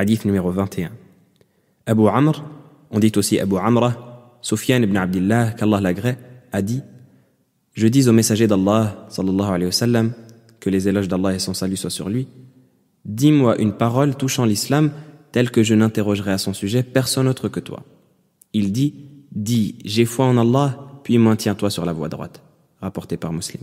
Hadith numéro 21. Abu Amr, on dit aussi Abu Amra, Sufyan ibn Abdullah, qu'Allah l'agrée, a dit Je dis au messager d'Allah, sallallahu alayhi wa sallam, que les éloges d'Allah et son salut soient sur lui, Dis-moi une parole touchant l'islam telle que je n'interrogerai à son sujet personne autre que toi. Il dit Dis, j'ai foi en Allah, puis maintiens-toi sur la voie droite. Rapporté par Muslim.